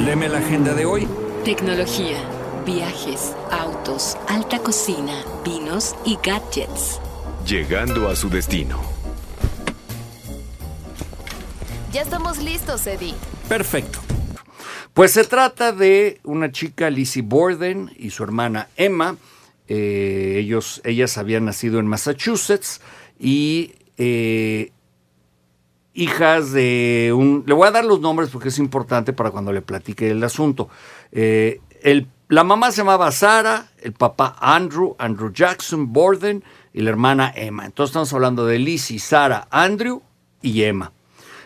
Leme la agenda de hoy. Tecnología, viajes, autos, alta cocina, vinos y gadgets. Llegando a su destino. Ya estamos listos, Eddie. Perfecto. Pues se trata de una chica, Lizzie Borden, y su hermana Emma. Eh, ellos, ellas habían nacido en Massachusetts y eh, hijas de un... Le voy a dar los nombres porque es importante para cuando le platique el asunto. Eh, el, la mamá se llamaba Sara, el papá Andrew, Andrew Jackson Borden y la hermana Emma. Entonces estamos hablando de Lizzie, Sara, Andrew y Emma.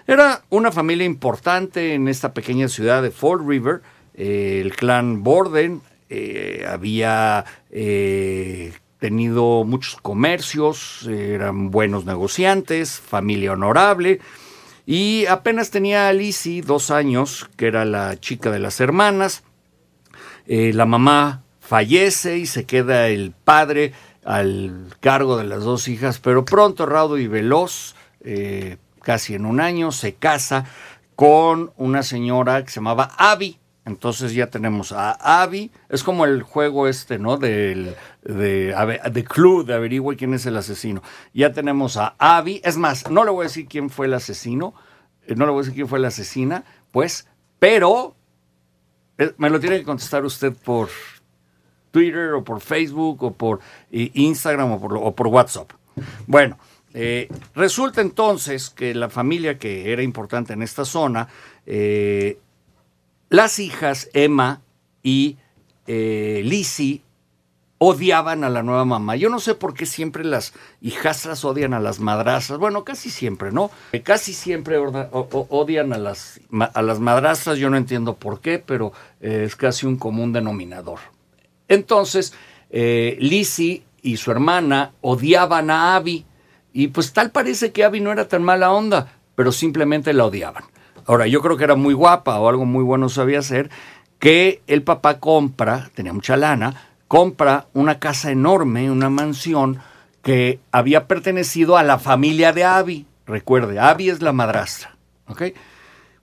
Era una familia importante en esta pequeña ciudad de Fall River. Eh, el clan Borden eh, había tenido muchos comercios, eran buenos negociantes, familia honorable. Y apenas tenía a Lizzie dos años, que era la chica de las hermanas. la mamá fallece y se queda el padre al cargo de las dos hijas, pero pronto, raudo y veloz, casi en un año, se casa con una señora que se llamaba Abby. Entonces ya tenemos a Abby, es como el juego este, ¿no? Del, de, de Clue, de averigüe quién es el asesino. Ya tenemos a Abby, es más, no le voy a decir quién fue el asesino, eh, no le voy a decir quién fue la asesina, pues, pero eh, me lo tiene que contestar usted por Twitter o por Facebook o por eh, Instagram o por, WhatsApp. Bueno, resulta entonces que la familia que era importante en esta zona, las hijas Emma y eh, Lizzie odiaban a la nueva mamá. Yo no sé por qué siempre las hijastras odian a las madrastras. Bueno, casi siempre, ¿no? Casi siempre odian a las, a las madrastras. Yo no entiendo por qué, pero es casi un común denominador. Entonces, Lizzie y su hermana odiaban a Abby y pues tal parece que Abby no era tan mala onda, pero simplemente la odiaban. Ahora, yo creo que era muy guapa o algo muy bueno sabía hacer, que el papá compra, tenía mucha lana, compra una casa enorme, una mansión que había pertenecido a la familia de Abby. Recuerde, Abby es la madrastra.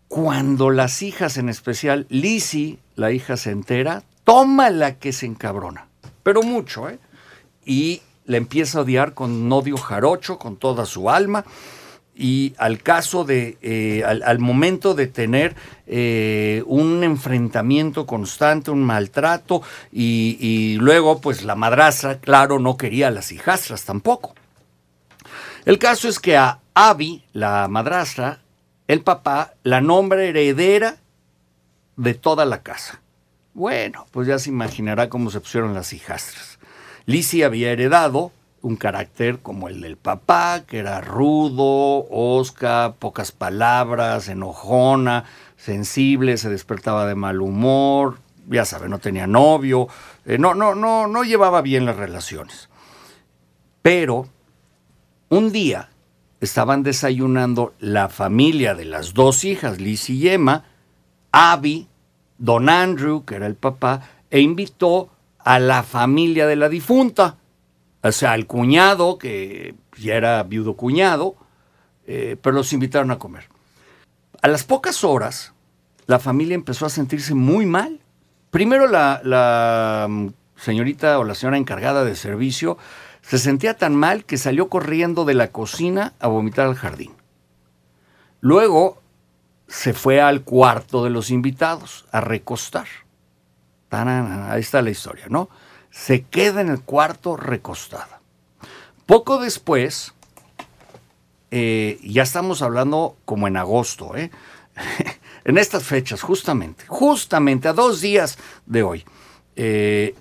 Cuando las hijas, en especial Lizzie, la hija se entera, toma la que se encabrona. Pero mucho, ¿eh? Y la empieza a odiar con odio jarocho, con toda su alma. Y al caso de, eh, al, momento de tener eh, un enfrentamiento constante, un maltrato, y, luego, pues la madrastra, claro, no quería a las hijastras tampoco. El caso es que a Abby, la madrastra, el papá la nombra heredera de toda la casa. Bueno, pues ya se imaginará cómo se pusieron las hijastras. Lizzie había heredado un carácter como el del papá, que era rudo, osca, pocas palabras, enojona, sensible, se despertaba de mal humor, ya sabe, no tenía novio, eh, no, no, no, no llevaba bien las relaciones. Pero un día estaban desayunando la familia de las dos hijas, Lizzie y Emma, Abby, Don Andrew, que era el papá, e invitó a la familia de la difunta, o sea, al cuñado, que ya era viudo cuñado, eh, pero los invitaron a comer. A las pocas horas, la familia empezó a sentirse muy mal. Primero la, la mm, señorita o la señora encargada de servicio se sentía tan mal que salió corriendo de la cocina a vomitar al jardín. Luego se fue al cuarto de los invitados a recostar. Ahí está la historia, ¿no? Se queda en el cuarto recostada. Poco después, eh, ya estamos hablando como en agosto, ¿eh? en estas fechas, justamente, justamente a dos días de hoy, eh,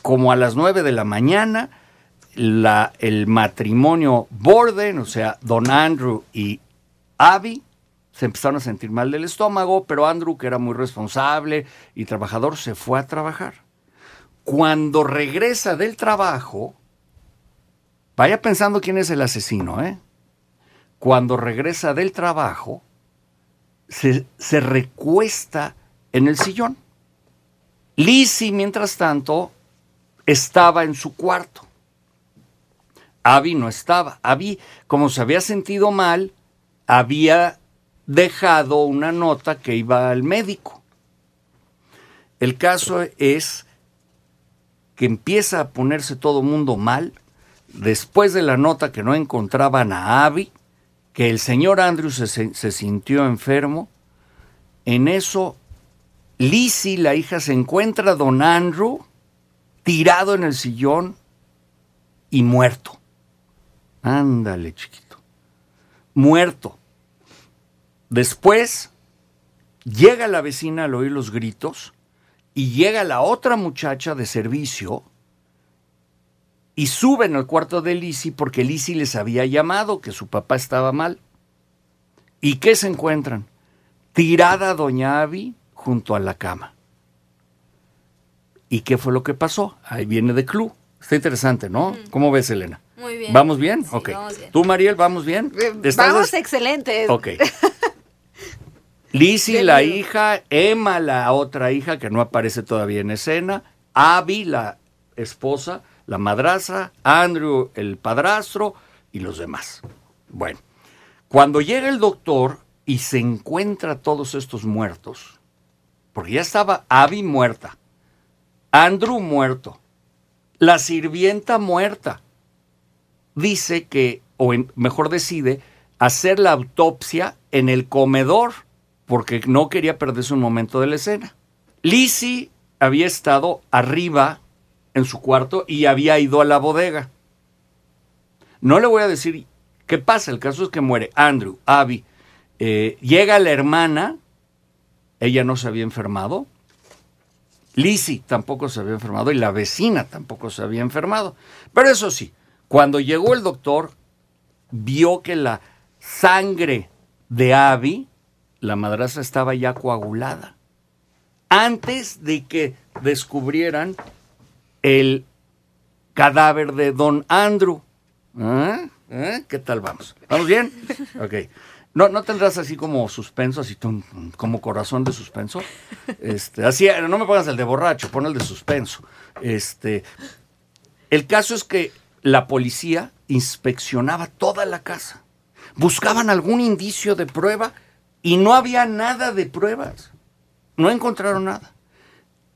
como a las nueve de la mañana, la, el matrimonio Borden, o sea, Don Andrew y Abby, se empezaron a sentir mal del estómago, pero Andrew, que era muy responsable y trabajador, se fue a trabajar. Cuando regresa del trabajo, vaya pensando quién es el asesino, ¿eh? Cuando regresa del trabajo, se, se recuesta en el sillón. Lizzie, mientras tanto, estaba en su cuarto. Abby no estaba. Abby, como se había sentido mal, había dejado una nota que iba al médico. El caso es que empieza a ponerse todo mundo mal después de la nota que no encontraban a Abby, que el señor Andrew se, se sintió enfermo. En eso, Lizzie, la hija, se encuentra a don Andrew tirado en el sillón y muerto. Ándale, chiquito. Muerto. Después llega la vecina al oír los gritos y llega la otra muchacha de servicio y suben al cuarto de Lizzie porque Lizzie les había llamado que su papá estaba mal. ¿Y qué se encuentran? Tirada doña Abby junto a la cama. ¿Y qué fue lo que pasó? Ahí viene de club. Está interesante, ¿no? ¿Cómo ves, Elena? Muy bien. ¿Vamos bien? Sí, ok. vamos bien. ¿Tú, Mariel, vamos bien? ¿Estás Vamos excelentes. Ok. Lizzie, la miedo. hija, Emma, la otra hija que no aparece todavía en escena, Abby, la esposa, la madrastra, Andrew, el padrastro y los demás. Bueno, cuando llega el doctor y se encuentra a todos estos muertos, porque ya estaba Abby muerta, Andrew muerto, la sirvienta muerta, dice que, o en- mejor decide, hacer la autopsia en el comedor, porque no quería perderse un momento de la escena. Lizzie había estado arriba en su cuarto y había ido a la bodega. No le voy a decir qué pasa, el caso es que muere Andrew, Abby. Eh, llega la hermana, ella no se había enfermado. Lizzie tampoco se había enfermado y la vecina tampoco se había enfermado. Pero eso sí, cuando llegó el doctor, vio que la sangre de Abby, la madrastra, estaba ya coagulada. Antes de que descubrieran el cadáver de don Andrew. ¿Ah? ¿Eh? ¿Qué tal vamos? ¿Vamos bien? Ok. ¿No, ¿No tendrás así como suspenso, así tum, tum, como corazón de suspenso? Este, así, no me pongas el de borracho, pon el de suspenso. Este, el caso es que la policía inspeccionaba toda la casa. Buscaban algún indicio de prueba y no había nada de pruebas. No encontraron nada.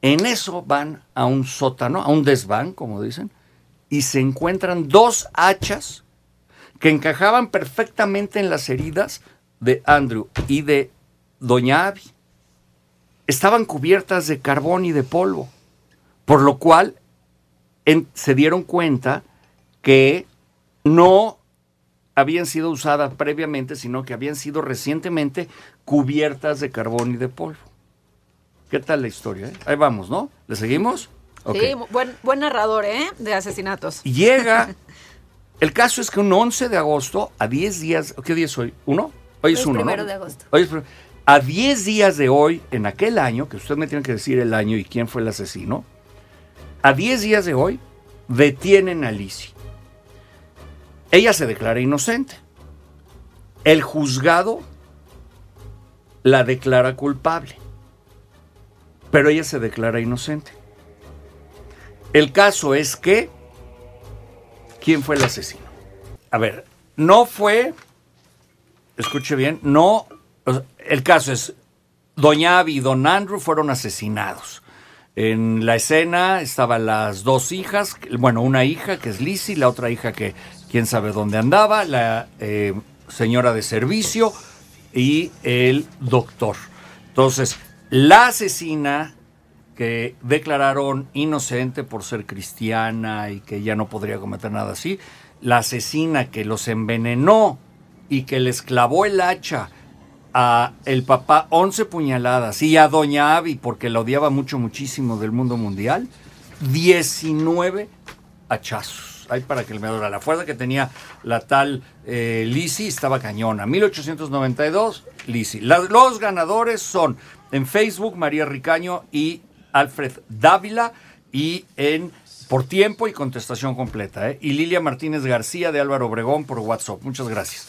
En eso van a un sótano, a un desván, como dicen, y se encuentran dos hachas que encajaban perfectamente en las heridas de Andrew y de Doña Abby. Estaban cubiertas de carbón y de polvo, por lo cual se dieron cuenta que no habían sido usadas previamente, sino que habían sido recientemente cubiertas de carbón y de polvo. ¿Qué tal la historia? eh? Ahí vamos, ¿no? ¿Le seguimos? Sí, buen, buen narrador, ¿eh? De asesinatos. Llega. El caso es que un 11 de agosto, a 10 días. ¿Qué día es hoy? ¿Uno? Hoy es Hoy es uno. ¿no? primero de agosto. Hoy es a 10 días de hoy, en aquel año, que usted me tiene que decir el año y quién fue el asesino. A 10 días de hoy, detienen a Lizzie. Ella se declara inocente. El juzgado la declara culpable. Pero ella se declara inocente. El caso es que ¿Quién fue el asesino? A ver, no fue, escuche bien, no, el caso es, Doña Abby y Don Andrew fueron asesinados. En la escena estaban las dos hijas, bueno, una hija que es Lizzie, la otra hija que quién sabe dónde andaba, la eh, señora de servicio y el doctor. Entonces, la asesina que declararon inocente por ser cristiana y que ya no podría cometer nada así, la asesina que los envenenó y que les clavó el hacha a el papá 11 puñaladas y a doña Abby porque la odiaba mucho muchísimo del mundo mundial 19 hachazos hay para que me adora la fuerza que tenía la tal eh, Lizzie estaba cañona. 1892 Lizzie. La- los ganadores son en Facebook María Ricaño y Alfred Dávila y en por tiempo y contestación completa ¿eh? y Lilia Martínez García de Álvaro Obregón por WhatsApp. Muchas gracias